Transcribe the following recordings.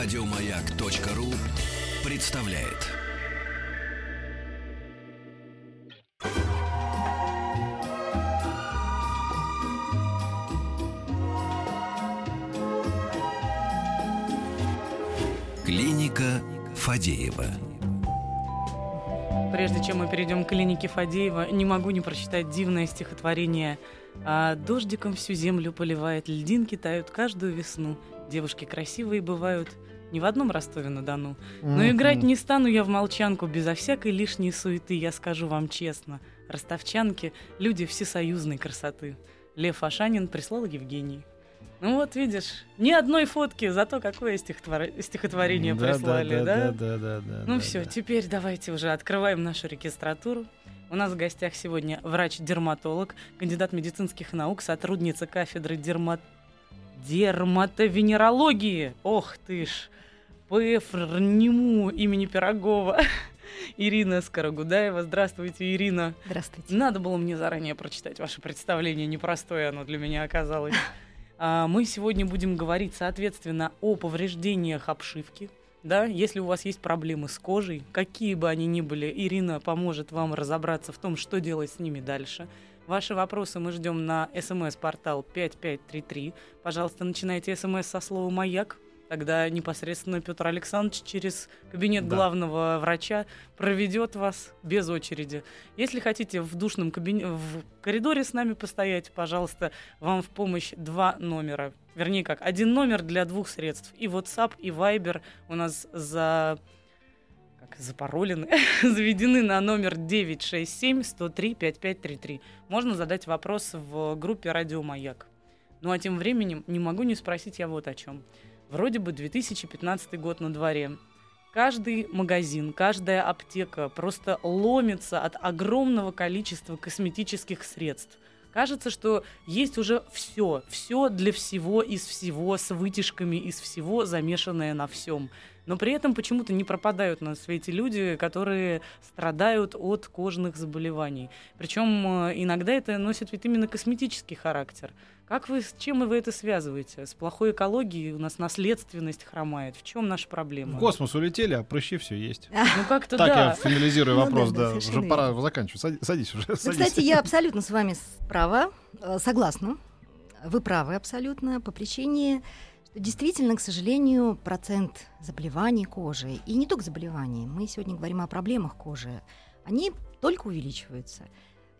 Радиомаяк.ру представляет. Клиника Фадеева. Прежде чем мы перейдем к клинике Фадеева, не могу не прочитать дивное стихотворение а «Дождиком всю землю поливает, льдинки тают каждую весну, девушки красивые бывают, ни в одном Ростове-на-Дону. Но играть не стану я в молчанку, безо всякой лишней суеты, я скажу вам честно. Ростовчанки — люди всесоюзной красоты. Лев Ашанин прислал Евгений. Ну вот, видишь, ни одной фотки, зато какое стихотвор... стихотворение Да, прислали, да? да? Да, да, да, да. Ну да, все, да. теперь давайте уже открываем нашу регистратуру. У нас в гостях сегодня врач-дерматолог, кандидат медицинских наук, сотрудница кафедры дерма... дерматовенерологии. Ох ты ж, ПФРНИМУ имени Пирогова. Ирина Скорогудаева. Здравствуйте, Ирина. Здравствуйте. Надо было мне заранее прочитать ваше представление. Непростое оно для меня оказалось. А, Мы сегодня будем говорить, соответственно, о повреждениях обшивки. Да, если у вас есть проблемы с кожей, какие бы они ни были, Ирина поможет вам разобраться в том, что делать с ними дальше. Ваши вопросы мы ждем на смс-портал 5533. Пожалуйста, начинайте смс со слова «Маяк». Тогда непосредственно Петр Александрович через кабинет Да. главного врача проведет вас без очереди. Если хотите в душном кабине... в коридоре с нами постоять, пожалуйста, вам в помощь два номера. Вернее, как, один номер для двух средств. И WhatsApp, и Viber у нас за... Как запаролены, заведены на номер 967-103-5533. Можно задать вопрос в группе «Радио Маяк». Ну а тем временем не могу не спросить я вот о чем. Вроде бы 2015 год на дворе. Каждый магазин, каждая аптека просто ломится от огромного количества косметических средств. Кажется, что есть уже все, все для всего, из всего, с вытяжками из всего, замешанное на всем. Но при этом почему-то не пропадают на свете люди, которые страдают от кожных заболеваний. Причем э, иногда это носит ведь именно косметический характер. Как вы, с чем вы это связываете? С плохой экологией у нас наследственность хромает. В чем наша проблема? В космос улетели, а прыщи все есть. Ну как-то Так, да. я финализирую Ну вопрос, да, да, да. Уже совершенно пора заканчивать. Сади- Садись уже. Ну, садись. кстати, я абсолютно с вами справа, э, согласна. Вы правы абсолютно по причине, что действительно, к сожалению, процент заболеваний кожи, и не только заболеваний, мы сегодня говорим о проблемах кожи, они только увеличиваются.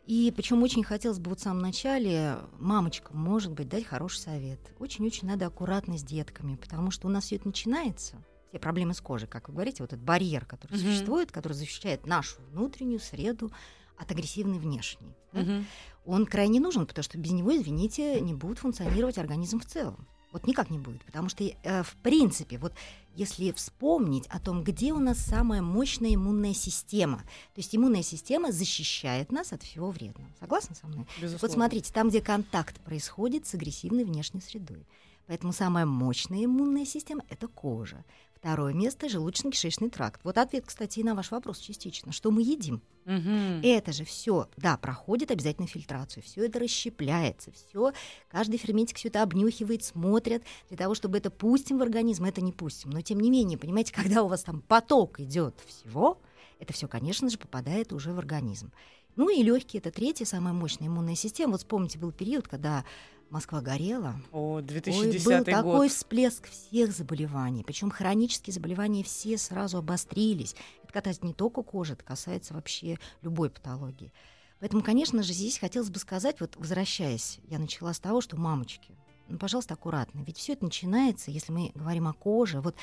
И причем очень хотелось бы вот в самом начале мамочкам, может быть, дать хороший совет. Очень-очень надо аккуратно с детками, потому что у нас все это начинается, все проблемы с кожей, как вы говорите, вот этот барьер, который Мгм. существует, который защищает нашу внутреннюю среду от агрессивной внешней. да. Мгм. Он крайне нужен, потому что без него, извините, не будет функционировать организм в целом. Вот никак не будет, потому что, э, в принципе, вот если вспомнить о том, где у нас самая мощная иммунная система, то есть иммунная система защищает нас от всего вредного. Согласны со мной? Безусловно. Вот смотрите, там, где контакт происходит с агрессивной внешней средой. Поэтому самая мощная иммунная система — это кожа. Второе место — желудочно-кишечный тракт. Вот ответ, кстати, и на ваш вопрос частично. Что мы едим? Мгм. Это же все, да, проходит обязательно фильтрацию, все это расщепляется, все, каждый ферментик все это обнюхивает, смотрят для того, чтобы это пустим в организм, это не пустим. Но тем не менее, понимаете, когда у вас там поток идет всего, это все, конечно же, попадает уже в организм. Ну и легкие это третья самая мощная иммунная система. Вот вспомните, был период, когда Москва горела. О, Ой, 2010 был год. такой всплеск всех заболеваний. Причем хронические заболевания все сразу обострились. Это касается не только кожи, это касается вообще любой патологии. Поэтому, конечно же, здесь хотелось бы сказать, вот возвращаясь, я начала с того, что мамочки, ну, пожалуйста, аккуратно. Ведь все это начинается, если мы говорим о коже, вот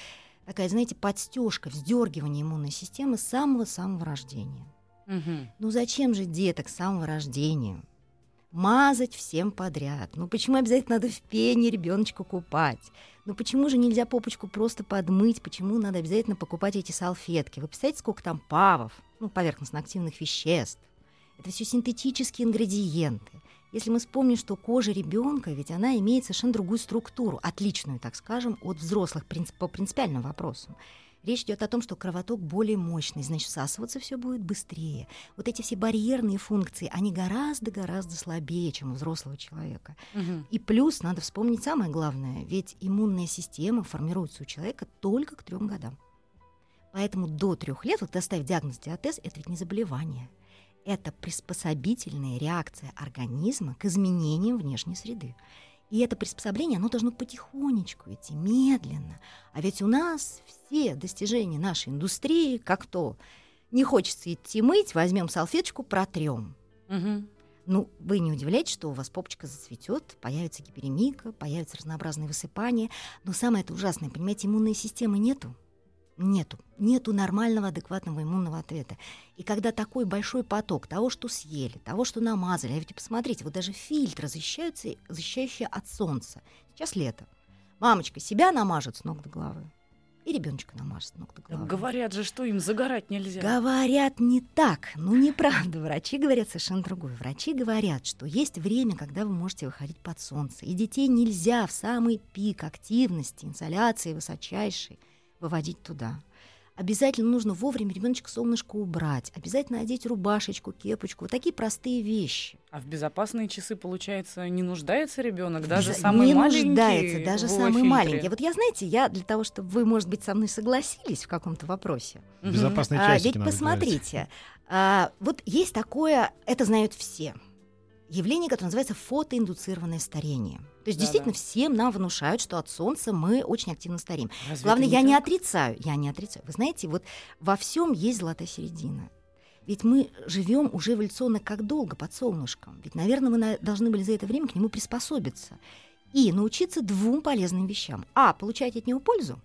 такая, знаете, подстежка, вздергивание иммунной системы с самого-самого рождения. Мгм. Ну зачем же деток с самого рождения мазать всем подряд? Ну почему обязательно надо в пене ребеночка купать? Ну почему же нельзя попочку просто подмыть? Почему надо обязательно покупать эти салфетки? Вы представляете, сколько там павов, ну, поверхностно-активных веществ? Это все синтетические ингредиенты. Если мы вспомним, что кожа ребенка, ведь она имеет совершенно другую структуру, отличную, так скажем, от взрослых по принципиальным вопросам. Речь идет о том, что кровоток более мощный, значит, всасываться все будет быстрее. Вот эти все барьерные функции, они гораздо-гораздо слабее, чем у взрослого человека. Мгм. И плюс надо вспомнить самое главное, ведь иммунная система формируется у человека только к трем годам. Поэтому до трех лет, вот доставить диагноз диатез, это ведь не заболевание. Это приспособительная реакция организма к изменениям внешней среды. И это приспособление, оно должно потихонечку идти, медленно. А ведь у нас все достижения нашей индустрии, как то, не хочется идти мыть, возьмем салфеточку, протрем. Мгм. Ну, вы не удивляйтесь, что у вас попочка зацветет, появится гиперемика, появятся разнообразные высыпания. Но самое это ужасное, понимаете, иммунной системы нету. Нету. Нету нормального, адекватного иммунного ответа. И когда такой большой поток того, что съели, того, что намазали, а ведь посмотрите, вот даже фильтры защищаются, защищающие от солнца. Сейчас лето. Мамочка себя намажет с ног до головы. И ребеночка намажет с ног до головы. Говорят же, что им загорать нельзя. Говорят не так. Ну, неправда. Врачи говорят совершенно другое. Врачи говорят, что есть время, когда вы можете выходить под солнце. И детей нельзя в самый пик активности, инсоляции высочайшей выводить туда. Обязательно нужно вовремя ребеночка солнышко убрать. Обязательно одеть рубашечку, кепочку. Вот такие простые вещи. А в безопасные часы, получается, не нуждается ребенок, даже За- самый не маленький. нуждается, даже самый фильтре. маленький. Вот я, знаете, я для того, чтобы вы, может быть, со мной согласились в каком-то вопросе. Безопасные А, часики ведь надо посмотрите, а, вот есть такое, это знают все, явление, которое называется фотоиндуцированное старение. То есть Да-да. действительно всем нам внушают, что от солнца мы очень активно стареем. Разве Главное, это я не так? отрицаю, я не отрицаю. Вы знаете, вот во всем есть золотая середина. Ведь мы живем уже эволюционно как долго под солнышком. Ведь, наверное, мы должны были за это время к нему приспособиться и научиться двум полезным вещам. А, получать от него пользу.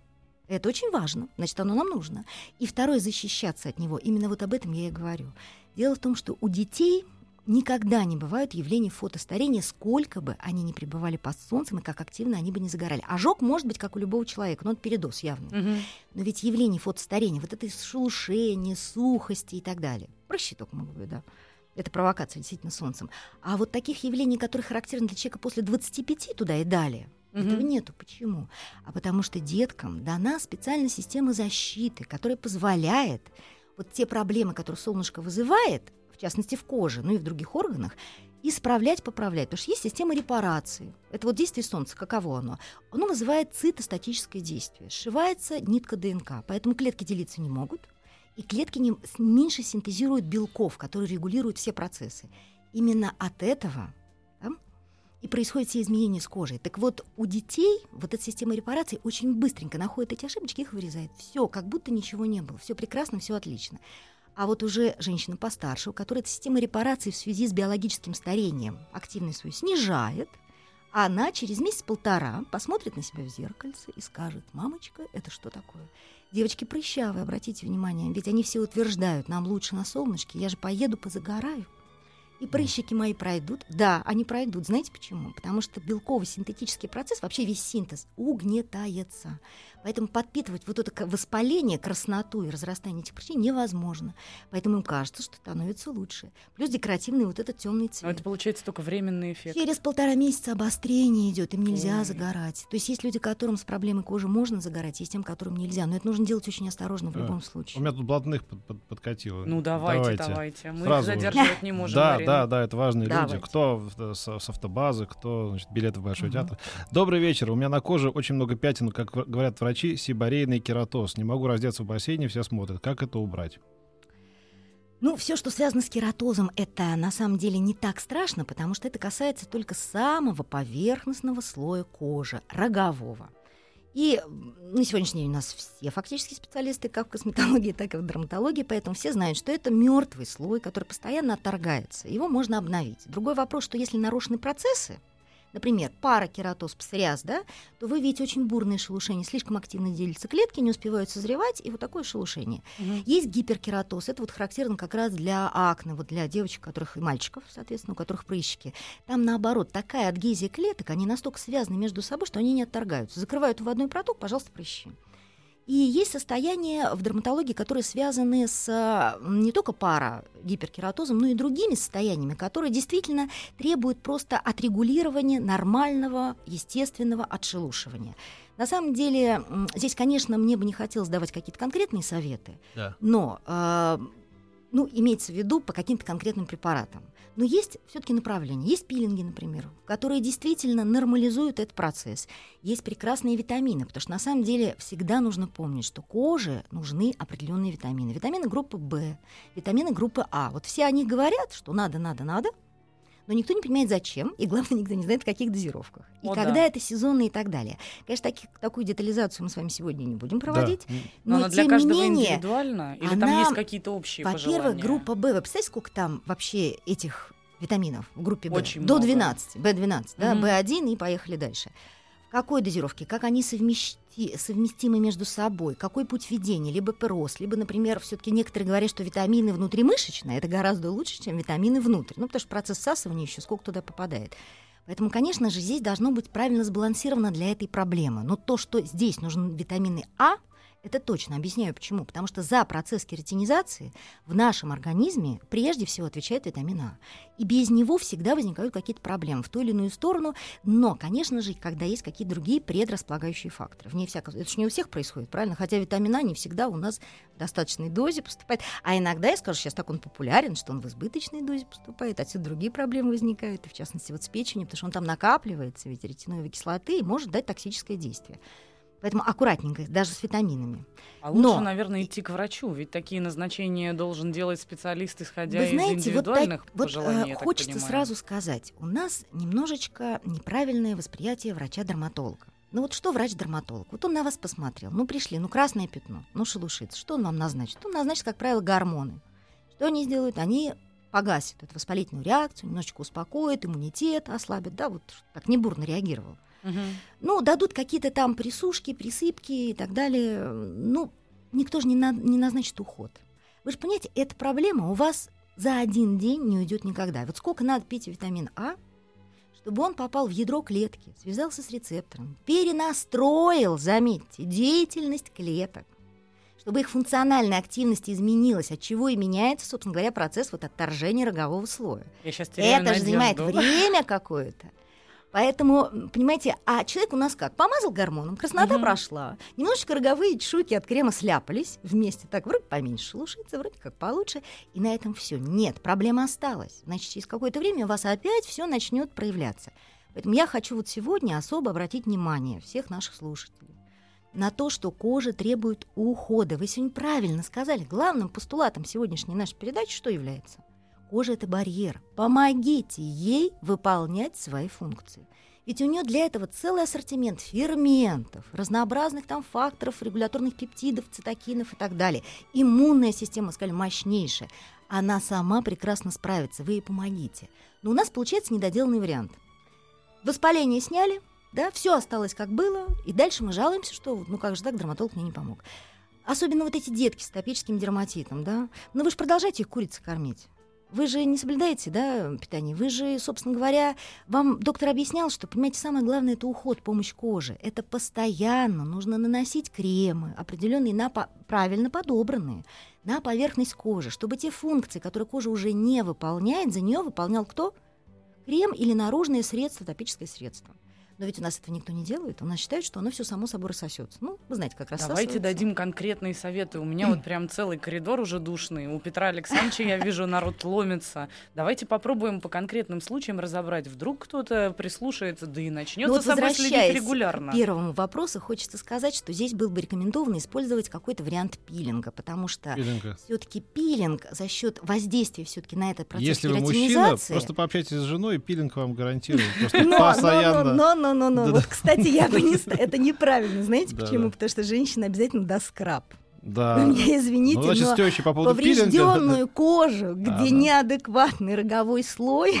Это очень важно, значит, оно нам нужно. И второе, защищаться от него. Именно вот об этом я и говорю. Дело в том, что у детей никогда не бывают явлений фотостарения, сколько бы они ни пребывали под солнцем и как активно они бы не загорали. Ожог может быть как у любого человека, но это передоз явный. Мгм. Но ведь явление фотостарения, вот это шелушение, сухости и так далее. Прыщи только могут быть, да. Это провокация действительно солнцем. А вот таких явлений, которые характерны для человека после 25 туда и далее, Мгм. этого нету. Почему? А потому что деткам дана специальная система защиты, которая позволяет вот те проблемы, которые солнышко вызывает, частности в коже, ну и в других органах, исправлять, поправлять. Потому что есть система репарации. Это вот действие солнца, каково оно? Оно вызывает цитостатическое действие. Сшивается нитка ДНК, поэтому клетки делиться не могут, и клетки не, меньше синтезируют белков, которые регулируют все процессы. Именно от этого да, и происходят все изменения с кожей. Так вот, у детей вот эта система репарации очень быстренько находит эти ошибочки, их вырезает. Все, как будто ничего не было. Все прекрасно, все отлично. А вот уже женщина постарше, у которой эта система репарации в связи с биологическим старением активность свою снижает, она через месяц-полтора посмотрит на себя в зеркальце и скажет, мамочка, это что такое? Девочки прыщавые, обратите внимание, ведь они все утверждают, нам лучше на солнышке, я же поеду, позагораю. И прыщики мои пройдут. Да, они пройдут. Знаете почему? Потому что белковый синтетический процесс, вообще весь синтез, угнетается. Поэтому подпитывать вот это воспаление, красноту и разрастание этих прыщей невозможно. Поэтому им кажется, что становится лучше. Плюс декоративный вот этот темный Но цвет. это получается только временный эффект. Через полтора месяца обострение идет, им нельзя Ой. загорать. То есть есть люди, которым с проблемой кожи можно загорать, есть тем, которым нельзя. Но это нужно делать очень осторожно в Да. любом У случае. меня тут блатных под- под- подкатило. Ну давайте, давайте. Мы Сразу их уже. задерживать не можем. Да, Марина. да, да, это важные Давайте. люди. Кто в- с, с автобазы, кто значит, билеты в Большой Мгм. театр. Добрый вечер. У меня на коже очень много пятен, как говорят врачи, сибарейный кератоз. Не могу раздеться в бассейне, все смотрят. Как это убрать? Ну, все, что связано с кератозом, это на самом деле не так страшно, потому что это касается только самого поверхностного слоя кожи, рогового. И на сегодняшний день у нас все фактически специалисты, как в косметологии, так и в дерматологии, поэтому все знают, что это мертвый слой, который постоянно отторгается. Его можно обновить. Другой вопрос, что если нарушены процессы, например, паракератоз, псориаз, да, то вы видите очень бурные шелушения, слишком активно делятся клетки, не успевают созревать, и вот такое шелушение. Мгм. Есть гиперкератоз, это вот характерно как раз для акне, вот для девочек, которых и мальчиков, соответственно, у которых прыщики. Там наоборот, такая адгезия клеток, они настолько связаны между собой, что они не отторгаются. Закрывают вводной проток, пожалуйста, прыщи. И есть состояния в дерматологии, которые связаны с не только пара гиперкератозом, но и другими состояниями, которые действительно требуют просто отрегулирования нормального, естественного отшелушивания. На самом деле, здесь, конечно, мне бы не хотелось давать какие-то конкретные советы, Да. но, э, ну, имеется в виду по каким-то конкретным препаратам. Но есть все-таки направления. Есть пилинги, например, которые действительно нормализуют этот процесс. Есть прекрасные витамины, потому что на самом деле всегда нужно помнить, что коже нужны определенные витамины. Витамины группы В, витамины группы А. Вот все они говорят, что надо, надо, надо, но никто не понимает, зачем, и главное, никто не знает, в каких дозировках. И О, когда да. это сезонно и так далее. Конечно, таких- такую детализацию мы с вами сегодня не будем проводить. Да. Но, Но, она для тем каждого не менее, индивидуально? Или там она, есть какие-то общие во-первых, пожелания? группа Б, вы представляете, сколько там вообще этих витаминов в группе Б? Очень До много. 12, Б12, да, Мгм. Б1 и поехали дальше. Какой дозировке, как они совмещи- совместимы между собой, какой путь ведения, либо пероз, либо, например, все-таки некоторые говорят, что витамины внутримышечные это гораздо лучше, чем витамины внутрь. Ну, потому что процесс всасывания еще сколько туда попадает. Поэтому, конечно же, здесь должно быть правильно сбалансировано для этой проблемы. Но то, что здесь нужны витамины А, это точно. Объясняю почему. Потому что за процесс кератинизации в нашем организме прежде всего отвечает витамин А. И без него всегда возникают какие-то проблемы в ту или иную сторону. Но, конечно же, когда есть какие-то другие предрасполагающие факторы. Вне всякого... Это же не у всех происходит, правильно? Хотя витамин А не всегда у нас в достаточной дозе поступает. А иногда, я скажу, сейчас так он популярен, что он в избыточной дозе поступает. Отсюда другие проблемы возникают. И в частности, вот с печенью, потому что он там накапливается, ведь ретиновой кислоты, и может дать токсическое действие. Поэтому аккуратненько, даже с витаминами. А лучше, Но- наверное, идти к врачу, ведь такие назначения должен делать специалист, исходя Вы из знаете, вот, так- индивидуальных вот, пожеланий, э, так хочется понимаю. сразу сказать, у нас немножечко неправильное восприятие врача-дерматолога. Ну вот что врач-дерматолог? Вот он на вас посмотрел, ну пришли, ну красное пятно, ну шелушится. Что он вам назначит? Он назначит, как правило, гормоны. Что они сделают? Они погасят эту воспалительную реакцию, немножечко успокоят, иммунитет ослабят, да, вот так не бурно реагировал. Ну, дадут какие-то там присушки, присыпки и так далее. Ну, никто же не, на- не назначит уход. Вы же понимаете, эта проблема у вас за один день не уйдет никогда. Вот сколько надо пить витамин А, чтобы он попал в ядро клетки, связался с рецептором, перенастроил, заметьте, деятельность клеток, чтобы их функциональная активность изменилась, от чего и меняется, собственно говоря, процесс вот отторжения рогового слоя. Я сейчас Это же занимает время какое-то. Поэтому, понимаете, а человек у нас как? Помазал гормоном, краснота Мгм. прошла, немножечко роговые чешуйки от крема сляпались вместе, так вроде поменьше шелушится, вроде как получше, и на этом все. Нет, проблема осталась. Значит, через какое-то время у вас опять все начнет проявляться. Поэтому я хочу вот сегодня особо обратить внимание всех наших слушателей на то, что кожа требует ухода. Вы сегодня правильно сказали. Главным постулатом сегодняшней нашей передачи что является? Кожа это барьер. Помогите ей выполнять свои функции. Ведь у нее для этого целый ассортимент ферментов, разнообразных там факторов, регуляторных пептидов, цитокинов и так далее. Иммунная система, сказали, мощнейшая. Она сама прекрасно справится, вы ей помогите. Но у нас получается недоделанный вариант. Воспаление сняли, да, все осталось как было, и дальше мы жалуемся, что ну как же так, дерматолог мне не помог. Особенно вот эти детки с атопическим дерматитом, да. Но вы же продолжаете их курицей кормить. Вы же не соблюдаете, да, питание. Вы же, собственно говоря, вам доктор объяснял, что, понимаете, самое главное это уход, помощь коже. Это постоянно нужно наносить кремы, определенные, на правильно подобранные, на поверхность кожи, чтобы те функции, которые кожа уже не выполняет, за нее выполнял кто? Крем или наружное средство, топическое средство. Но ведь у нас этого никто не делает. У нас считают, что оно все само собой рассосется. Ну, вы знаете, как Давайте рассасывается. дадим конкретные советы. У меня вот прям целый коридор уже душный. У Петра Александровича, я вижу, народ ломится. Давайте попробуем по конкретным случаям разобрать. Вдруг кто-то прислушается, да и начнет Ну за вот собой следить регулярно. к первому вопросу, хочется сказать, что здесь было бы рекомендовано использовать какой-то вариант пилинга, потому что все-таки пилинг за счет воздействия все-таки на этот процесс Если вы мужчина, просто пообщайтесь с женой, и пилинг вам гарантирует. Просто Но, постоянно. Но, но, но. Вот, кстати, я бы не... Это неправильно. Знаете почему? Потому что женщина обязательно даст скраб. Да. Вы меня извините, Ну, значит, но по поводу пилинга... поврежденную кожу, где Ага. неадекватный роговой слой.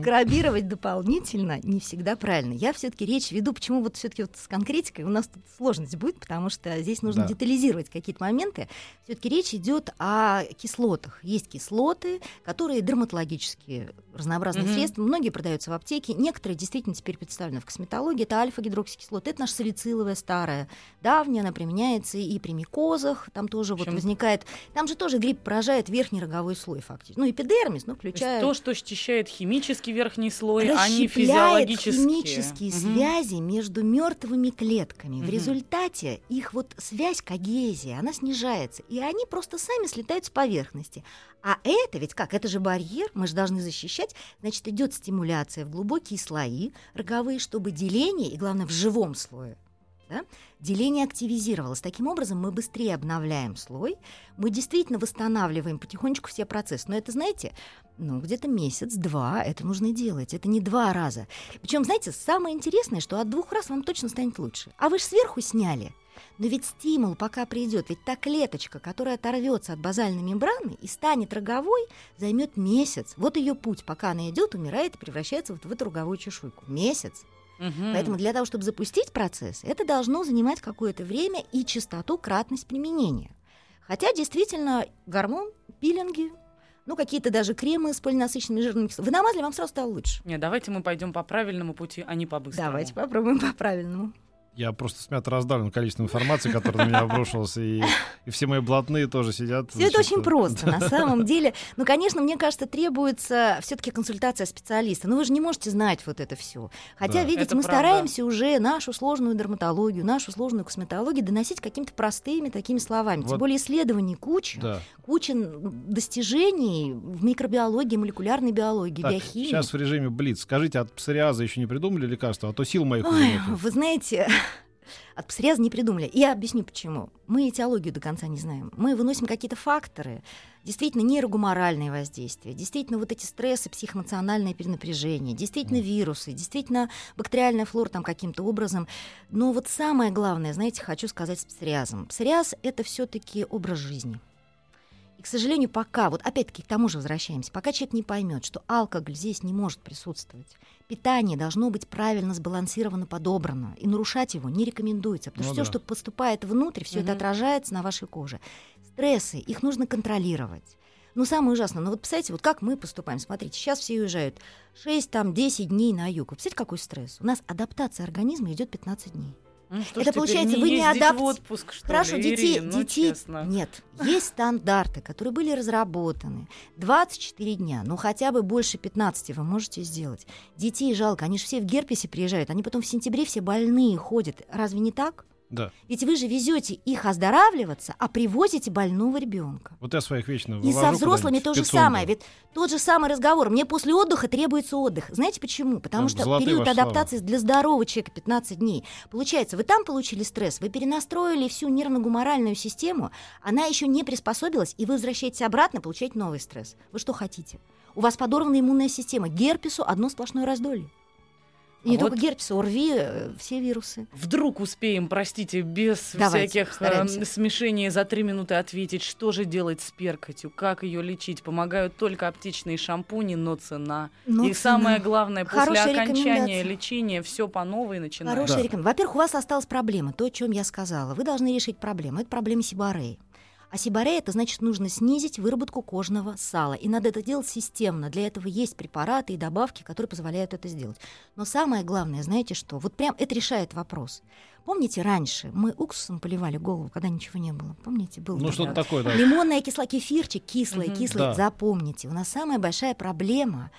Скрабировать дополнительно не всегда правильно. Я все-таки речь веду, почему вот все-таки вот с конкретикой у нас тут сложность будет, потому что здесь нужно Да. детализировать какие-то моменты. Все-таки речь идет о кислотах. Есть кислоты, которые дерматологические разнообразные Мгм. средства. Многие продаются в аптеке, некоторые действительно теперь представлены в косметологии. Это альфа-гидроксикислота, это наша салициловая старая, давняя, она применяется и при микозах, там тоже вот возникает, там же тоже грипп поражает верхний роговой слой фактически. Ну, эпидермис, ну, включая... то, что счищает химически, химический верхний слой, а не расщепляет физиологические. химические Мгм. связи между мертвыми клетками. В Мгм. результате их вот связь когезия, она снижается, и они просто сами слетают с поверхности. А это ведь как? Это же барьер, мы же должны защищать. Значит, идет стимуляция в глубокие слои роговые, чтобы деление, и главное, в живом слое, да, деление активизировалось. Таким образом, мы быстрее обновляем слой, мы действительно восстанавливаем потихонечку все процессы. Но это, знаете, ну, где-то месяц-два это нужно делать. Это не два раза. Причем, знаете, самое интересное, что от двух раз вам точно станет лучше. А вы же сверху сняли. Но ведь стимул пока придет, ведь та клеточка, которая оторвется от базальной мембраны и станет роговой, займет месяц. Вот ее путь, пока она идет, умирает и превращается вот в эту роговую чешуйку. Месяц. Мгм. Поэтому для того, чтобы запустить процесс, это должно занимать какое-то время и частоту, кратность применения. Хотя действительно гормон, пилинги, ну какие-то даже кремы с полинасыщенными жирными кислотами. Вы намазали, вам сразу стало лучше. Не, давайте мы пойдем по правильному пути, а не по быстрому. Давайте попробуем по-правильному. Я просто смят раздавлен количеством информации, которая на меня обрушилась, и, и все мои блатные тоже сидят. Все это очень просто, на самом деле. Ну, конечно, мне кажется, требуется все-таки консультация специалиста. Но вы же не можете знать вот это все. Хотя, Да. видите, Это мы правда. стараемся уже нашу сложную дерматологию, нашу сложную косметологию доносить какими-то простыми такими словами. Тем Вот. более исследований куча. Да. куча достижений в микробиологии, молекулярной биологии, Так, биохимии. сейчас в режиме Блиц. Скажите, от псориаза еще не придумали лекарства, а то сил моих Ой, нету. вы знаете, от псориаза не придумали. Я объясню почему. Мы этиологию до конца не знаем. Мы выносим какие-то факторы, действительно нейрогуморальные воздействия, действительно вот эти стрессы, психоэмоциональное перенапряжение, действительно вирусы, действительно бактериальная флора там каким-то образом. Но вот самое главное, знаете, хочу сказать с псориазом. Псориаз — это все таки образ жизни. И, к сожалению, пока, вот опять-таки к тому же возвращаемся, пока человек не поймет, что алкоголь здесь не может присутствовать, питание должно быть правильно сбалансировано, подобрано, и нарушать его не рекомендуется, потому Ну что да. все, что поступает внутрь, все это Мгм. отражается на вашей коже. Стрессы, их нужно контролировать. Ну, самое ужасное, ну вот представьте, вот как мы поступаем. Смотрите, сейчас все уезжают 6, там, 10 дней на юг. Вы представляете, какой стресс? У нас адаптация организма идет 15 дней. Ну, что Это получается, не вы не адапт- в отпуск, что Хорошо, ли, детей, Ирин, ну, детей честно. нет. Есть стандарты, которые были разработаны. 24 дня, ну хотя бы больше 15 вы можете сделать. Детей жалко, они же все в герпесе приезжают, они потом в сентябре все больные ходят. Разве не так? Да. Ведь вы же везете их оздоравливаться, а привозите больного ребенка. Вот я своих вечно И со взрослыми то же самое. Ведь тот же самый разговор. Мне после отдыха требуется отдых. Знаете почему? Потому Да, что период адаптации для здорового человека 15 дней. Получается, вы там получили стресс, вы перенастроили всю нервно-гуморальную систему, она еще не приспособилась, и вы возвращаетесь обратно, получаете новый стресс. Вы что хотите? У вас подорвана иммунная система. Герпесу одно сплошное раздолье. И А не вот- только герпесу, ОРВИ, э, все вирусы. Вдруг успеем, простите, без Давайте, всяких стараемся. э, смешений за три минуты ответить, что же делать с перкотью, как ее лечить. Помогают только аптечные шампуни, но цена. Но И цена. самое главное, после Хорошая окончания рекомендация. лечения все по новой начинается. Хорошая Да. рекомендация. Во-первых, у вас осталась проблема, то, о чем я сказала. Вы должны решить проблему. Это проблема сибореи. А сиборея это значит, нужно снизить выработку кожного сала. И надо это делать системно. Для этого есть препараты и добавки, которые позволяют это сделать. Но самое главное, знаете что? Вот прям это решает вопрос. Помните, раньше мы уксусом поливали голову, когда ничего не было? Помните, был Ну, что-то такое, да. Лимонная кислота, кефирчик кислый, Мгм. кислый. Да. Запомните, у нас самая большая проблема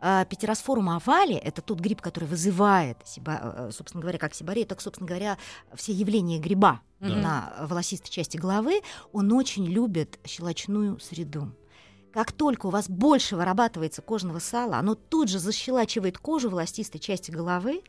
а, петеросфорум овали, это тот гриб, который вызывает, сиба- э, собственно говоря, как сибарею, так, собственно говоря, все явления гриба Мгм. на волосистой части головы, он очень любит щелочную среду. Как только у вас больше вырабатывается кожного сала, оно тут же защелачивает кожу волосистой части головы,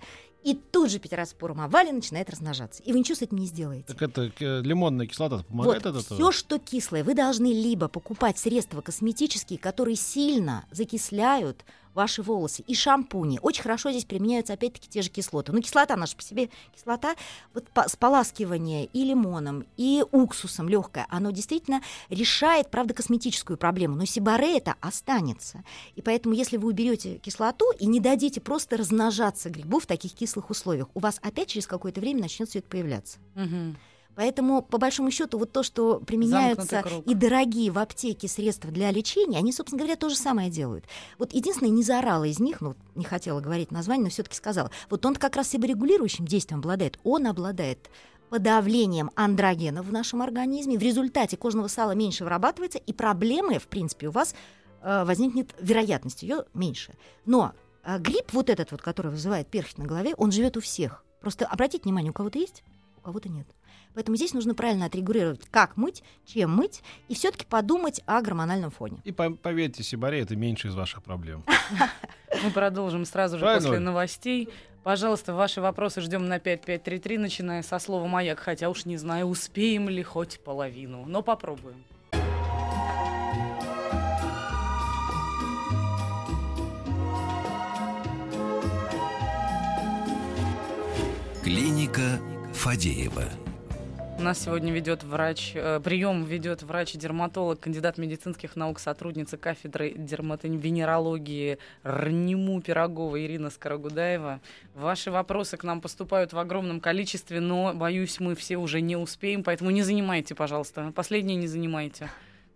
и тут же петероспорум овали начинает размножаться. И вы ничего с этим не сделаете. Так это э, лимонная кислота помогает Вот, от этого? все, что кислое, вы должны либо покупать средства косметические, которые сильно закисляют ваши волосы, и шампуни. Очень хорошо здесь применяются, опять-таки, те же кислоты. Ну, кислота наша по себе, кислота, вот по- споласкивание и лимоном, и уксусом легкое, оно действительно решает, правда, косметическую проблему, но сибаре это останется. И поэтому, если вы уберете кислоту и не дадите просто размножаться грибу в таких кислых условиях, у вас опять через какое-то время начнет все это появляться. Мгм. Поэтому, по большому счету, вот то, что применяются и дорогие в аптеке средства для лечения, они, собственно говоря, то же самое делают. Вот единственное, не заорала из них, ну, не хотела говорить название, но все-таки сказала. Вот он как раз себорегулирующим действием обладает. Он обладает подавлением андрогенов в нашем организме. В результате кожного сала меньше вырабатывается, и проблемы, в принципе, у вас э, возникнет вероятность ее меньше. Но э, грипп вот этот вот, который вызывает перхоть на голове, он живет у всех. Просто обратите внимание, у кого-то есть, у кого-то нет. Поэтому здесь нужно правильно отрегулировать, как мыть, чем мыть, и все-таки подумать о гормональном фоне. И по- поверьте, сибарей это меньше из ваших проблем. Мы продолжим сразу же Правильно, после новостей. Пожалуйста, ваши вопросы ждем на 5533, начиная со слова «Маяк», хотя уж не знаю, успеем ли хоть половину, но попробуем. Клиника Фадеева. У нас сегодня ведет врач, э, прием ведет врач-дерматолог, кандидат медицинских наук, сотрудница кафедры дерматовенерологии РНИМУ Пирогова Ирина Скорогудаева. Ваши вопросы к нам поступают в огромном количестве, но, боюсь, мы все уже не успеем, поэтому не занимайте, пожалуйста. Последние не занимайте.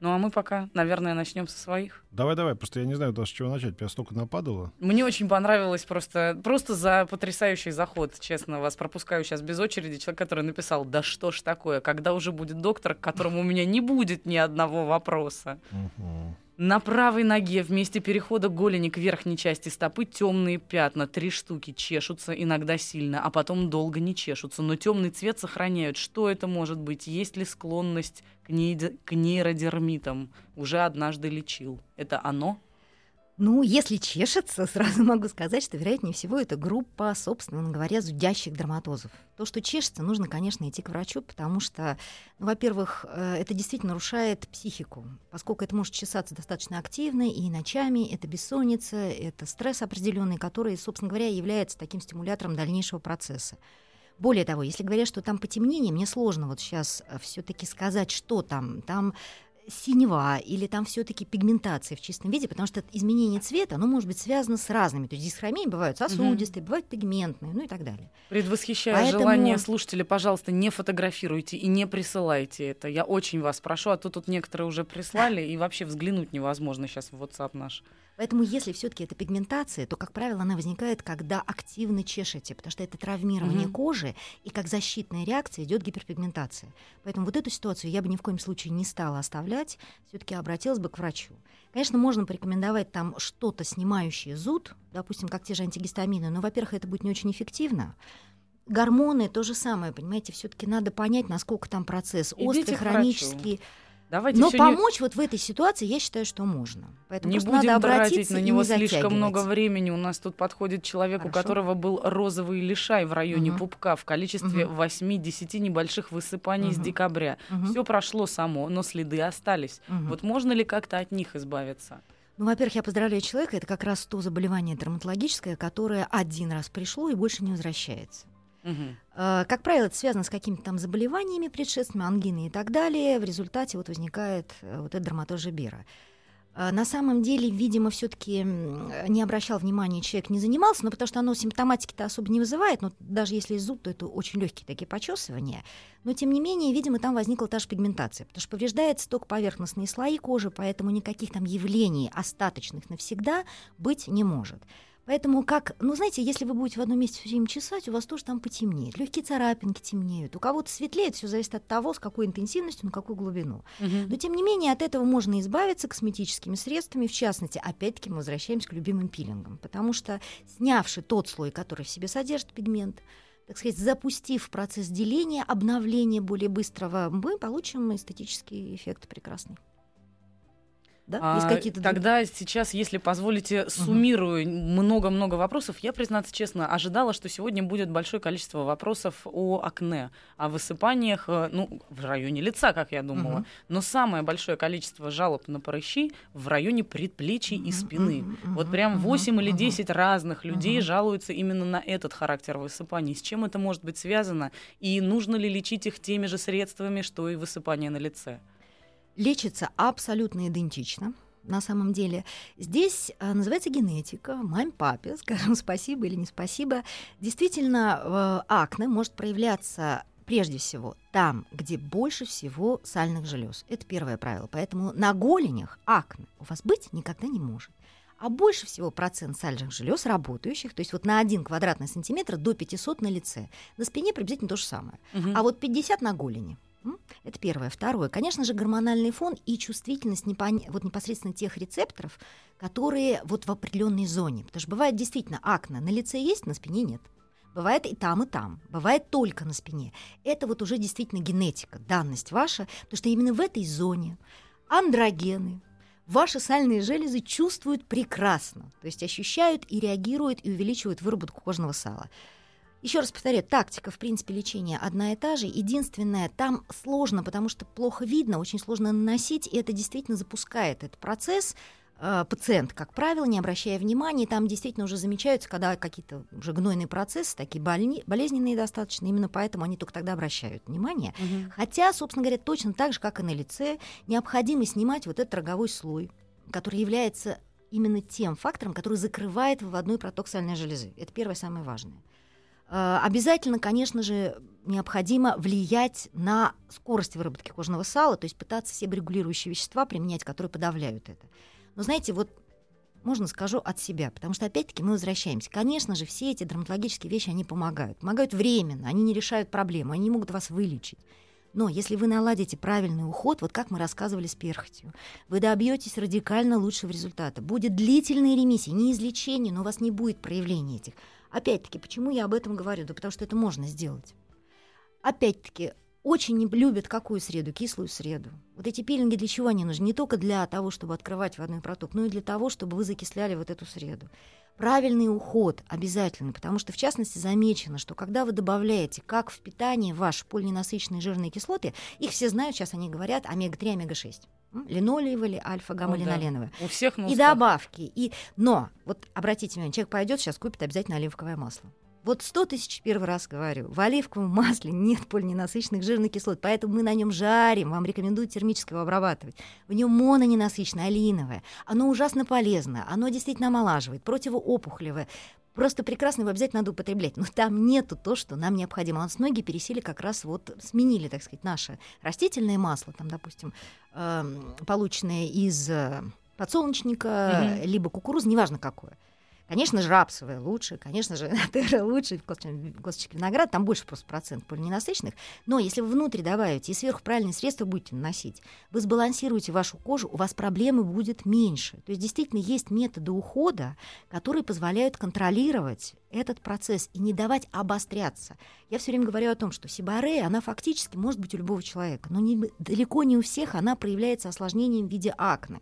Ну а мы пока, наверное, начнем со своих. Давай, давай, просто я не знаю даже с чего начать. Меня столько нападало. Мне очень понравилось просто, просто за потрясающий заход, честно, вас пропускаю сейчас без очереди. Человек, который написал, да что ж такое, когда уже будет доктор, к которому у меня не будет ни одного вопроса. Мгм. На правой ноге вместе перехода голени к верхней части стопы темные пятна, три штуки, чешутся иногда сильно, а потом долго не чешутся, но темный цвет сохраняют. Что это может быть? Есть ли склонность к, нейд- к нейродермитам? Уже однажды лечил. Это оно? Ну, если чешется, сразу могу сказать, что, вероятнее всего, это группа, собственно говоря, зудящих дерматозов. То, что чешется, нужно, конечно, идти к врачу, потому что, ну, во-первых, э, это действительно нарушает психику, поскольку это может чесаться достаточно активно и ночами, это бессонница, это стресс определенный, который, собственно говоря, является таким стимулятором дальнейшего процесса. Более того, если говорят, что там потемнение, мне сложно вот сейчас все-таки сказать, что там. Там синева или там все-таки пигментация в чистом виде, потому что изменение цвета, оно может быть связано с разными. То есть дисхромии бывают сосудистые, бывают пигментные, ну и так далее. Предвосхищая Поэтому- желание слушателей, пожалуйста, не фотографируйте и не присылайте это. Я очень вас прошу, а то тут некоторые уже прислали, и вообще взглянуть невозможно сейчас в WhatsApp наш. Поэтому, если все-таки это пигментация, то, как правило, она возникает, когда активно чешете, потому что это травмирование Мгм. кожи, и как защитная реакция идет гиперпигментация. Поэтому вот эту ситуацию я бы ни в коем случае не стала оставлять, все-таки обратилась бы к врачу. Конечно, можно порекомендовать там что-то снимающее зуд, допустим, как те же антигистамины, но, во-первых, это будет не очень эффективно. Гормоны то же самое, понимаете, все-таки надо понять, насколько там процесс Идите острый, к врачу. Давайте Но помочь вот в этой ситуации я считаю, что можно. Поэтому не, не будем надо тратить на него не слишком много времени. У нас тут подходит человек, у Хорошо. которого был розовый лишай в районе Мгм. пупка в количестве Мгм. 8-10 небольших высыпаний с Мгм. декабря. Мгм. Все прошло само, но следы остались. Мгм. Вот можно ли как-то от них избавиться? Ну, во-первых, я поздравляю человека. Это как раз то заболевание дерматологическое, которое один раз пришло и больше не возвращается. Э, Как правило, это связано с какими-то там заболеваниями предшественными, ангиной и так далее. В результате вот возникает э, вот этот дерматоз Жибера. Э, На самом деле, видимо, все-таки не обращал внимания, человек не занимался, но потому что оно симптоматики-то особо не вызывает, но даже если зуб, то это очень легкие такие почесывания. Но, тем не менее, видимо, там возникла та же пигментация, потому что повреждается только поверхностные слои кожи, поэтому никаких там явлений остаточных навсегда быть не может. Поэтому как, ну знаете, если вы будете в одном месте все время чесать, у вас тоже там потемнеет. Легкие царапинки темнеют. У кого-то светлеет, все зависит от того, с какой интенсивностью, на какую глубину. Мгм. Но тем не менее от этого можно избавиться косметическими средствами, в частности, опять-таки мы возвращаемся к любимым пилингам, потому что снявши тот слой, который в себе содержит пигмент, так сказать, запустив процесс деления, обновления более быстрого, мы получим эстетический эффект прекрасный. Да? Есть А, какие-то друг- Тогда сейчас, если позволите, суммирую много-много вопросов. Я, признаться честно, ожидала, что сегодня будет большое количество вопросов о акне, о высыпаниях, э, ну, в районе лица, как я думала. Мгм. Но самое большое количество жалоб на прыщи в районе предплечий и Мгм, спины. Вот прям мгм, 8 или мгм. 10 разных людей жалуются именно на этот характер высыпаний. С чем это может быть связано? И нужно ли лечить их теми же средствами, что и высыпание на лице? Лечится абсолютно идентично. На самом деле здесь а, называется генетика, маме, папе, скажем спасибо или не спасибо. Действительно, э, акне может проявляться прежде всего там, где больше всего сальных желез. Это первое правило. Поэтому на голенях акне у вас быть никогда не может. А больше всего процент сальных желез работающих, то есть вот на 1 квадратный сантиметр до 500 на лице. На спине приблизительно то же самое. Мгм. А вот 50 на голени. Это первое. Второе. Конечно же, гормональный фон и чувствительность непон... вот непосредственно тех рецепторов, которые вот в определенной зоне. Потому что бывает действительно акне на лице есть, на спине нет. Бывает и там, и там. Бывает только на спине. Это вот уже действительно генетика, данность ваша, потому что именно в этой зоне андрогены, ваши сальные железы чувствуют прекрасно, то есть ощущают и реагируют и увеличивают выработку кожного сала. Еще раз повторяю, тактика, в принципе, лечения одна и та же. Единственное, там сложно, потому что плохо видно, очень сложно наносить, и это действительно запускает этот процесс. Э, пациент, как правило, не обращая внимания, там действительно уже замечаются, когда какие-то уже гнойные процессы, такие больни, болезненные достаточно, именно поэтому они только тогда обращают внимание. Угу. Хотя, собственно говоря, точно так же, как и на лице, необходимо снимать вот этот роговой слой, который является именно тем фактором, который закрывает выводной проток сальной железы. Это первое, самое важное. Э, обязательно, конечно же, необходимо влиять на скорость выработки кожного сала, то есть пытаться все регулирующие вещества применять, которые подавляют это. Но знаете, вот можно скажу от себя, потому что опять-таки мы возвращаемся. Конечно же, все эти дерматологические вещи, они помогают. Помогают временно, они не решают проблему, они не могут вас вылечить. Но если вы наладите правильный уход, вот как мы рассказывали с перхотью, вы добьетесь радикально лучшего результата. Будет длительная ремиссия, не излечение, но у вас не будет проявления этих. Опять-таки, почему я об этом говорю? Да потому что это можно сделать. Опять-таки, очень не любят какую среду? Кислую среду. Вот эти пилинги для чего они нужны? Не только для того, чтобы открывать водный проток, но и для того, чтобы вы закисляли вот эту среду. Правильный уход обязательно, потому что, в частности, замечено, что когда вы добавляете как в питание ваши полиненасыщенные жирные кислоты, их все знают, сейчас они говорят омега-3, омега-6 линолеевые, альфа-гамма-линоленовые. Да. У всех на И добавки. И... Но, вот обратите внимание, человек пойдет, сейчас купит обязательно оливковое масло. Вот 100 тысяч первый раз говорю, в оливковом масле нет полиненасыщенных жирных кислот, поэтому мы на нем жарим, вам рекомендую термически его обрабатывать. В нем мононенасыщенное, алиновое. Оно ужасно полезно, оно действительно омолаживает, противоопухолевое. Просто прекрасно его обязательно надо употреблять. Но там нету то, что нам необходимо. У нас ноги пересели как раз вот, сменили, так сказать, наше растительное масло, там, допустим, э, полученное из э, подсолнечника, mm-hmm. либо кукурузы, неважно какое. Конечно же, рапсовая лучше, конечно же, натера лучше, косточек виноград, там больше просто процент полиненасыщенных. Но если вы внутрь добавите и сверху правильные средства будете наносить, вы сбалансируете вашу кожу, у вас проблемы будет меньше. То есть действительно есть методы ухода, которые позволяют контролировать этот процесс и не давать обостряться. Я все время говорю о том, что сибарея, она фактически может быть у любого человека, но не, далеко не у всех она проявляется осложнением в виде акне.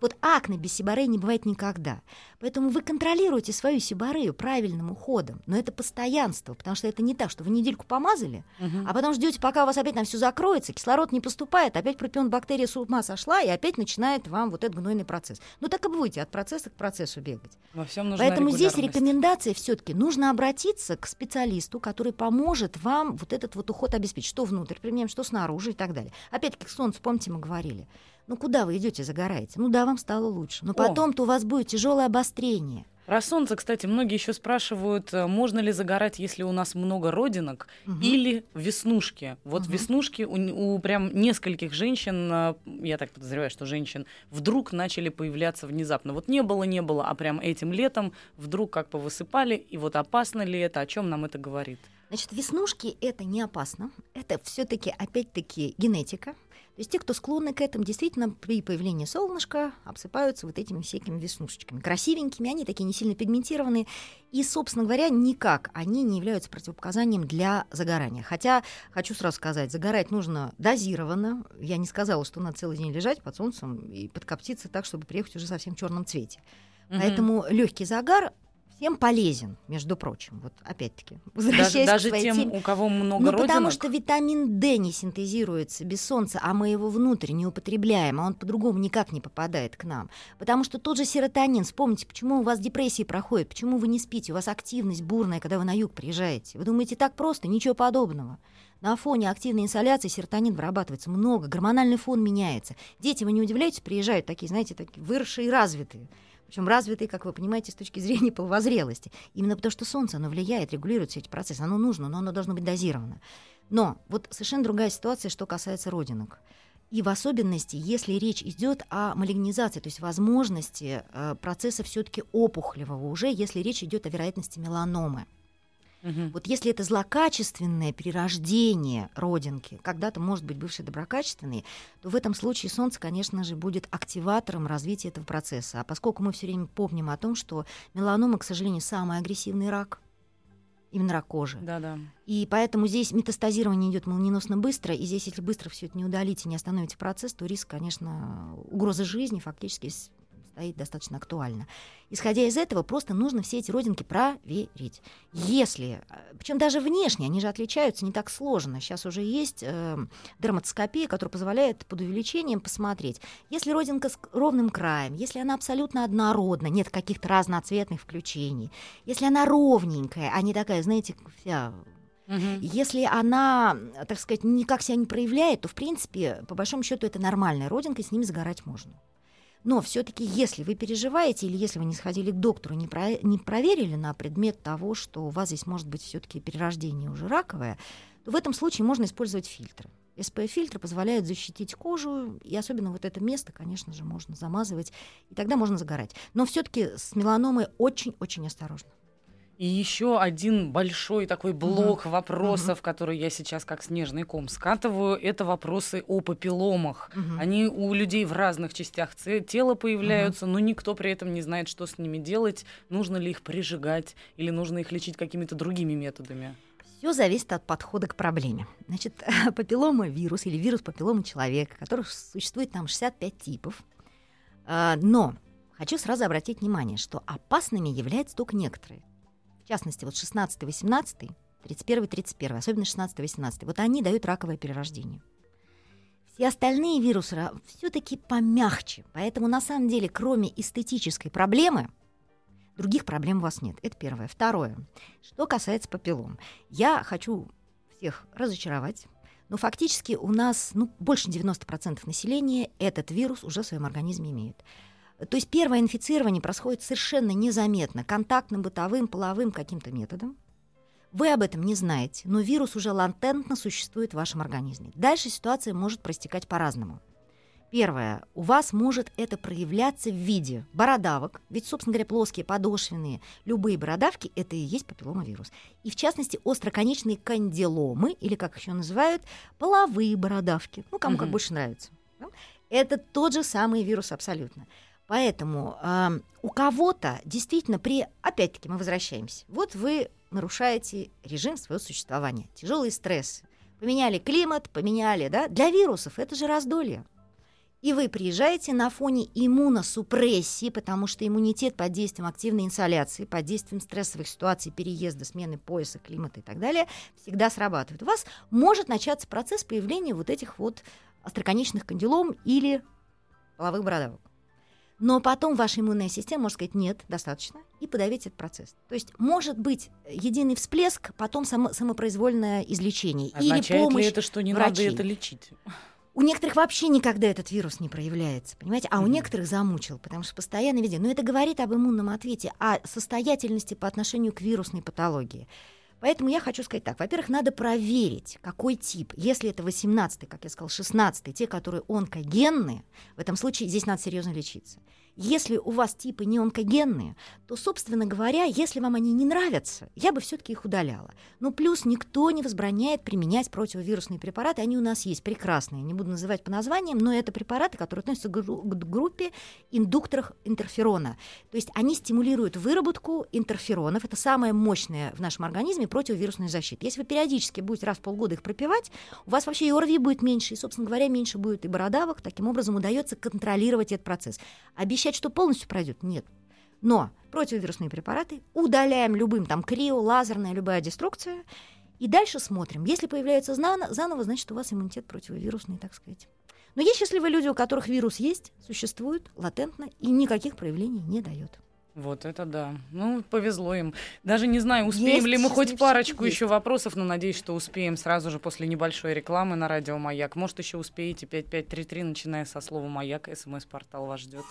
Вот акне без сибореи не бывает никогда. Поэтому вы контролируете свою сиборею правильным уходом. Но это постоянство, потому что это не так, что вы недельку помазали, угу. а потом ждете, пока у вас опять там все закроется, кислород не поступает, опять пропион бактерия с ума сошла, и опять начинает вам вот этот гнойный процесс. Ну так и будете от процесса к процессу бегать. Во всем нужна Поэтому здесь рекомендация все-таки нужно обратиться к специалисту, который поможет вам вот этот вот уход обеспечить, что внутрь применяем, что снаружи и так далее. Опять-таки, к солнцу, помните, мы говорили. Ну куда вы идете, загораете? Ну да, вам стало лучше. Но потом-то у вас будет тяжелое обострение. Про солнце, кстати, многие еще спрашивают, э, можно ли загорать, если у нас много родинок, угу. или веснушки. Вот угу. веснушки у, у прям нескольких женщин, э, я так подозреваю, что женщин, вдруг начали появляться внезапно. Вот не было, не было, а прям этим летом вдруг как повысыпали, и вот опасно ли это, о чем нам это говорит? Значит, веснушки это не опасно. Это все-таки, опять-таки, генетика. То есть те, кто склонны к этому, действительно при появлении солнышка обсыпаются вот этими всякими веснушечками. Красивенькими, они такие не сильно пигментированные. И, собственно говоря, никак они не являются противопоказанием для загорания. Хотя, хочу сразу сказать, загорать нужно дозированно. Я не сказала, что надо целый день лежать под солнцем и подкоптиться так, чтобы приехать уже совсем в черном цвете. Mm-hmm. Поэтому легкий загар всем полезен, между прочим. Вот опять-таки, возвращаясь даже, к даже тем, теме. у кого много ну, родинок? потому что витамин D не синтезируется без солнца, а мы его внутрь не употребляем, а он по-другому никак не попадает к нам. Потому что тот же серотонин, вспомните, почему у вас депрессии проходят, почему вы не спите, у вас активность бурная, когда вы на юг приезжаете. Вы думаете, так просто? Ничего подобного. На фоне активной инсоляции серотонин вырабатывается много, гормональный фон меняется. Дети, вы не удивляетесь, приезжают такие, знаете, такие выросшие и развитые причем развитый, как вы понимаете, с точки зрения половозрелости. Именно потому, что Солнце, оно влияет, регулирует все эти процессы. Оно нужно, но оно должно быть дозировано. Но вот совершенно другая ситуация, что касается родинок. И в особенности, если речь идет о малигнизации, то есть возможности э, процесса все-таки опухолевого, уже если речь идет о вероятности меланомы. Мгм. Вот если это злокачественное перерождение родинки, когда-то, может быть, бывший доброкачественный, то в этом случае солнце, конечно же, будет активатором развития этого процесса. А поскольку мы все время помним о том, что меланома, к сожалению, самый агрессивный рак, именно рак кожи, Да-да. и поэтому здесь метастазирование идет молниеносно быстро, и здесь, если быстро все это не удалите, не остановите процесс, то риск, конечно, угрозы жизни фактически стоит достаточно актуально. Исходя из этого, просто нужно все эти родинки проверить. Если, причем даже внешне, они же отличаются не так сложно. Сейчас уже есть э, дерматоскопия, которая позволяет под увеличением посмотреть. Если родинка с ровным краем, если она абсолютно однородна, нет каких-то разноцветных включений, если она ровненькая, а не такая, знаете, вся если она, так сказать, никак себя не проявляет, то, в принципе, по большому счету, это нормальная родинка, и с ними загорать можно. Но все-таки, если вы переживаете, или если вы не сходили к доктору, не, про- не проверили на предмет того, что у вас здесь может быть все-таки перерождение уже раковое, то в этом случае можно использовать фильтры. СПФ-фильтры позволяют защитить кожу, и особенно вот это место, конечно же, можно замазывать, и тогда можно загорать. Но все-таки с меланомой очень-очень осторожно. И еще один большой такой блок вопросов, который я сейчас как снежный ком скатываю, это вопросы о папилломах. Мгм. Они у людей в разных частях тела появляются, но никто при этом не знает, что с ними делать, нужно ли их прижигать или нужно их лечить какими-то другими методами. Все зависит от подхода к проблеме. Значит, папиллома вирус или вирус папиллома человека, которых существует там 65 типов. А, Но хочу сразу обратить внимание, что опасными являются только некоторые. В частности, вот 16, 18, 31, 31, особенно 16, 18. Вот они дают раковое перерождение. Все остальные вирусы все-таки помягче. Поэтому на самом деле, кроме эстетической проблемы, других проблем у вас нет. Это первое. Второе. Что касается папиллом. Я хочу всех разочаровать, но фактически у нас ну, больше 90% населения этот вирус уже в своем организме имеет. То есть первое инфицирование происходит совершенно незаметно, контактным, бытовым, половым каким-то методом. Вы об этом не знаете, но вирус уже латентно существует в вашем организме. Дальше ситуация может проистекать по-разному. Первое. У вас может это проявляться в виде бородавок. Ведь, собственно говоря, плоские, подошвенные, любые бородавки – это и есть папилломавирус. И, в частности, остроконечные кандиломы, или, как еще называют, половые бородавки. Ну, кому как Мгм. больше нравится. Это тот же самый вирус абсолютно. Поэтому э, у кого-то действительно при... Опять-таки мы возвращаемся. Вот вы нарушаете режим своего существования. Тяжелые стрессы. Поменяли климат, поменяли, да? Для вирусов это же раздолье. И вы приезжаете на фоне иммуносупрессии, потому что иммунитет под действием активной инсоляции, под действием стрессовых ситуаций, переезда, смены пояса, климата и так далее, всегда срабатывает. У вас может начаться процесс появления вот этих вот остроконечных кандилом или половых бородавок. Но потом ваша иммунная система может сказать «нет, достаточно» и подавить этот процесс. То есть может быть единый всплеск, потом само, самопроизвольное излечение или Означает помощь ли это, что не надо врачей. это лечить? У некоторых вообще никогда этот вирус не проявляется, понимаете? А у некоторых замучил, потому что постоянно везде. Но это говорит об иммунном ответе, о состоятельности по отношению к вирусной патологии. Поэтому я хочу сказать так. Во-первых, надо проверить, какой тип. Если это 18 как я сказал, 16 те, которые онкогенные, в этом случае здесь надо серьезно лечиться. Если у вас типы не онкогенные, то, собственно говоря, если вам они не нравятся, я бы все-таки их удаляла. Ну, плюс никто не возбраняет применять противовирусные препараты. Они у нас есть прекрасные. Не буду называть по названиям, но это препараты, которые относятся к гру- к группе индукторов интерферона. То есть они стимулируют выработку интерферонов. Это самое мощное в нашем организме противовирусная защита. Если вы периодически будете раз в полгода их пропивать, у вас вообще и ОРВИ будет меньше, и, собственно говоря, меньше будет и бородавок. Таким образом удается контролировать этот процесс. Обещать, что полностью пройдет, нет. Но противовирусные препараты удаляем любым, там, крио, лазерная, любая деструкция, и дальше смотрим. Если появляется заново, значит, у вас иммунитет противовирусный, так сказать. Но есть счастливые люди, у которых вирус есть, существует латентно и никаких проявлений не дает. Вот это да. Ну, повезло им. Даже не знаю, успеем Есть ли мы хоть парочку есть. еще вопросов, но надеюсь, что успеем сразу же после небольшой рекламы на радио Маяк. Может, еще успеете 5533, начиная со слова Маяк, смс-портал вас ждет.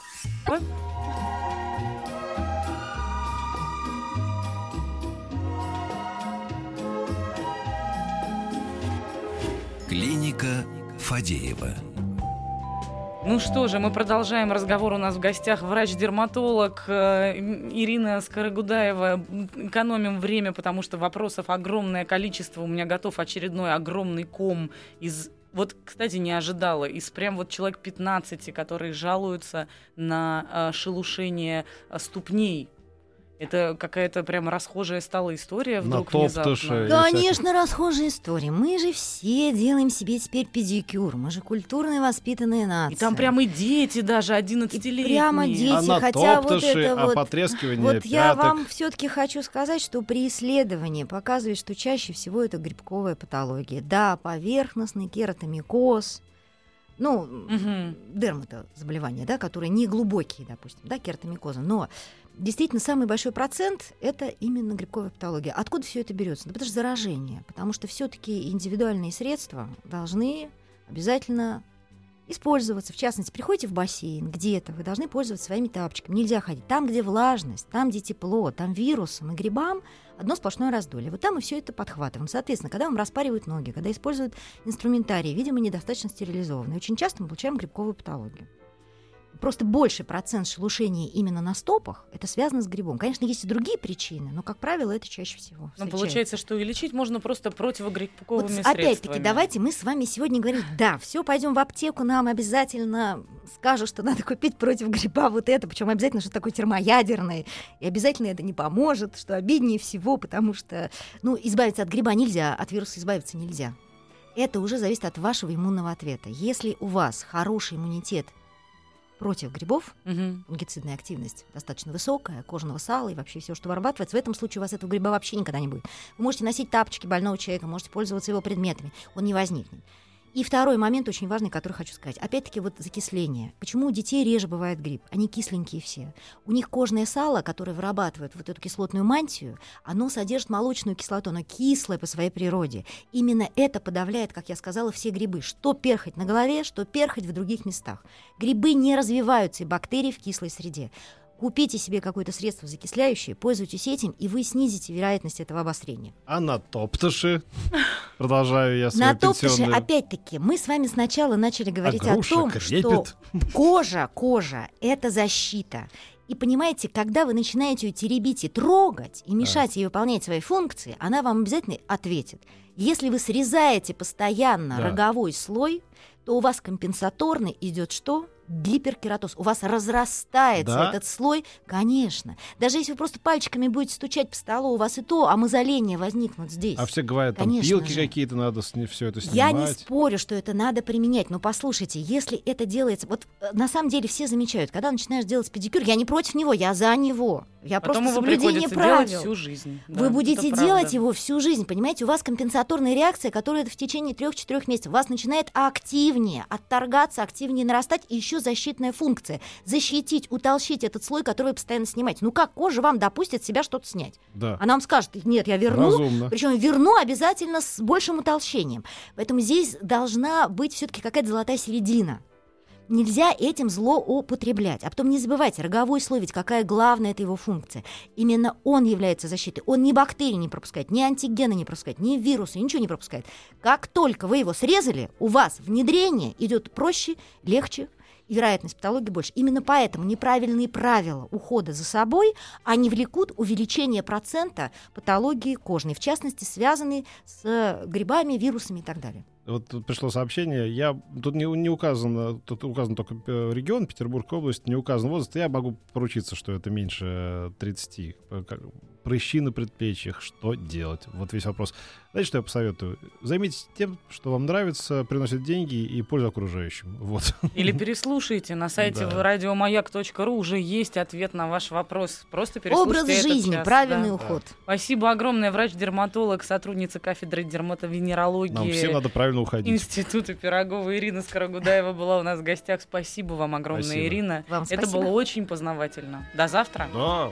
Клиника Фадеева. Ну что же, мы продолжаем разговор. У нас в гостях врач-дерматолог э, Ирина Скорогудаева. Экономим время, потому что вопросов огромное количество. У меня готов очередной огромный ком из вот, кстати, не ожидала. Из прям вот человек 15, которые жалуются на э, шелушение э, ступней это какая-то прям расхожая стала история вдруг На внезапно. топтыше. Конечно, расхожая история. Мы же все делаем себе теперь педикюр. Мы же культурные воспитанные нации. И там прямо и дети даже 11-летние. прямо дети. А на хотя вот это а вот- потрескивание Вот я пяток. вам все-таки хочу сказать, что при исследовании показывает, что чаще всего это грибковая патология. Да, поверхностный кератомикоз, ну, Мгм. дерматозаболевания, да, которые не глубокие, допустим, да, кератомикоза, но действительно самый большой процент это именно грибковая патология. Откуда все это берется? Да потому что заражение, потому что все-таки индивидуальные средства должны обязательно использоваться. В частности, приходите в бассейн где-то, вы должны пользоваться своими тапочками. Нельзя ходить там, где влажность, там, где тепло, там вирусам и грибам одно сплошное раздолье. Вот там мы все это подхватываем. Соответственно, когда вам распаривают ноги, когда используют инструментарий, видимо, недостаточно стерилизованный, очень часто мы получаем грибковую патологию. Просто больший процент шелушения именно на стопах это связано с грибом. Конечно, есть и другие причины, но, как правило, это чаще всего. Встречается. получается, что и лечить можно просто противогрибковыми Вот средствами. опять-таки, давайте мы с вами сегодня говорим, да, все, пойдем в аптеку, нам обязательно скажут, что надо купить против гриба вот это, причем обязательно что такое термоядерное, и обязательно это не поможет, что обиднее всего, потому что, ну, избавиться от гриба нельзя, от вируса избавиться нельзя. Это уже зависит от вашего иммунного ответа. Если у вас хороший иммунитет против грибов, фунгицидная активность достаточно высокая, кожного сала и вообще все, что вырабатывается, в этом случае у вас этого гриба вообще никогда не будет. Вы можете носить тапочки больного человека, можете пользоваться его предметами, он не возникнет. И второй момент очень важный, который хочу сказать. Опять-таки вот закисление. Почему у детей реже бывает гриб? Они кисленькие все. У них кожное сало, которое вырабатывает вот эту кислотную мантию, оно содержит молочную кислоту, оно кислое по своей природе. Именно это подавляет, как я сказала, все грибы. Что перхоть на голове, что перхоть в других местах. Грибы не развиваются, и бактерии в кислой среде. Купите себе какое-то средство закисляющее, пользуйтесь этим, и вы снизите вероятность этого обострения. А на топтыше, продолжаю я свой На пенсионный- опять-таки, мы с вами сначала начали говорить о груша том, крепит. что кожа, кожа — это защита. И понимаете, когда вы начинаете ее теребить и трогать, и мешать ей выполнять свои функции, она вам обязательно ответит. Если вы срезаете постоянно Да. роговой слой, то у вас компенсаторный идет что? Гиперкератоз. У вас разрастается Да? этот слой, конечно. Даже если вы просто пальчиками будете стучать по столу, у вас и то омозоление возникнут здесь. А все говорят, там Конечно пилки же. какие-то надо все это снимать. Я не спорю, что это надо применять, но послушайте, если это делается, вот э, на самом деле все замечают, когда начинаешь делать педикюр, я не против него, я за него, я Потом просто соблюдение правил. делать всю жизнь. Да, Вы будете делать его всю жизнь, понимаете? У вас компенсаторная реакция, которая в течение трех-четырех месяцев у вас начинает активнее отторгаться, активнее нарастать, и еще защитная функция. Защитить, утолщить этот слой, который вы постоянно снимаете. Ну как кожа вам допустит себя что-то снять? Да. Она вам скажет, нет, я верну, Разумно. причем верну обязательно с большим утолщением. Поэтому здесь должна быть все-таки какая-то золотая середина. Нельзя этим злоупотреблять. А потом не забывайте, роговой слой, ведь какая главная это его функция. Именно он является защитой. Он ни бактерии не пропускает, ни антигены не пропускает, ни вирусы, ничего не пропускает. Как только вы его срезали, у вас внедрение идет проще, легче, вероятность патологии больше. Именно поэтому неправильные правила ухода за собой, они влекут увеличение процента патологии кожной, в частности, связанной с э, грибами, вирусами и так далее. Вот тут пришло сообщение. Я тут не, не указано, тут указан только э, регион, Петербургская область, не указан возраст. Я могу поручиться, что это меньше э, 30. Прыщи на предплечьях, что делать? Вот весь вопрос. Знаете, что я посоветую? Займитесь тем, что вам нравится, приносит деньги и пользу окружающим. Вот. Или переслушайте на сайте Да. радиомаяк.ру уже есть ответ на ваш вопрос. Просто переслушайте Образ этот жизни, час, правильный да. уход. Спасибо огромное. Врач-дерматолог, сотрудница кафедры дерматовенерологии. Нам всем надо правильно уходить. Института Пирогова Ирина Скорогудаева была у нас в гостях. Спасибо вам огромное, Спасибо. Ирина. Вам Это спасибо. было очень познавательно. До завтра. Да.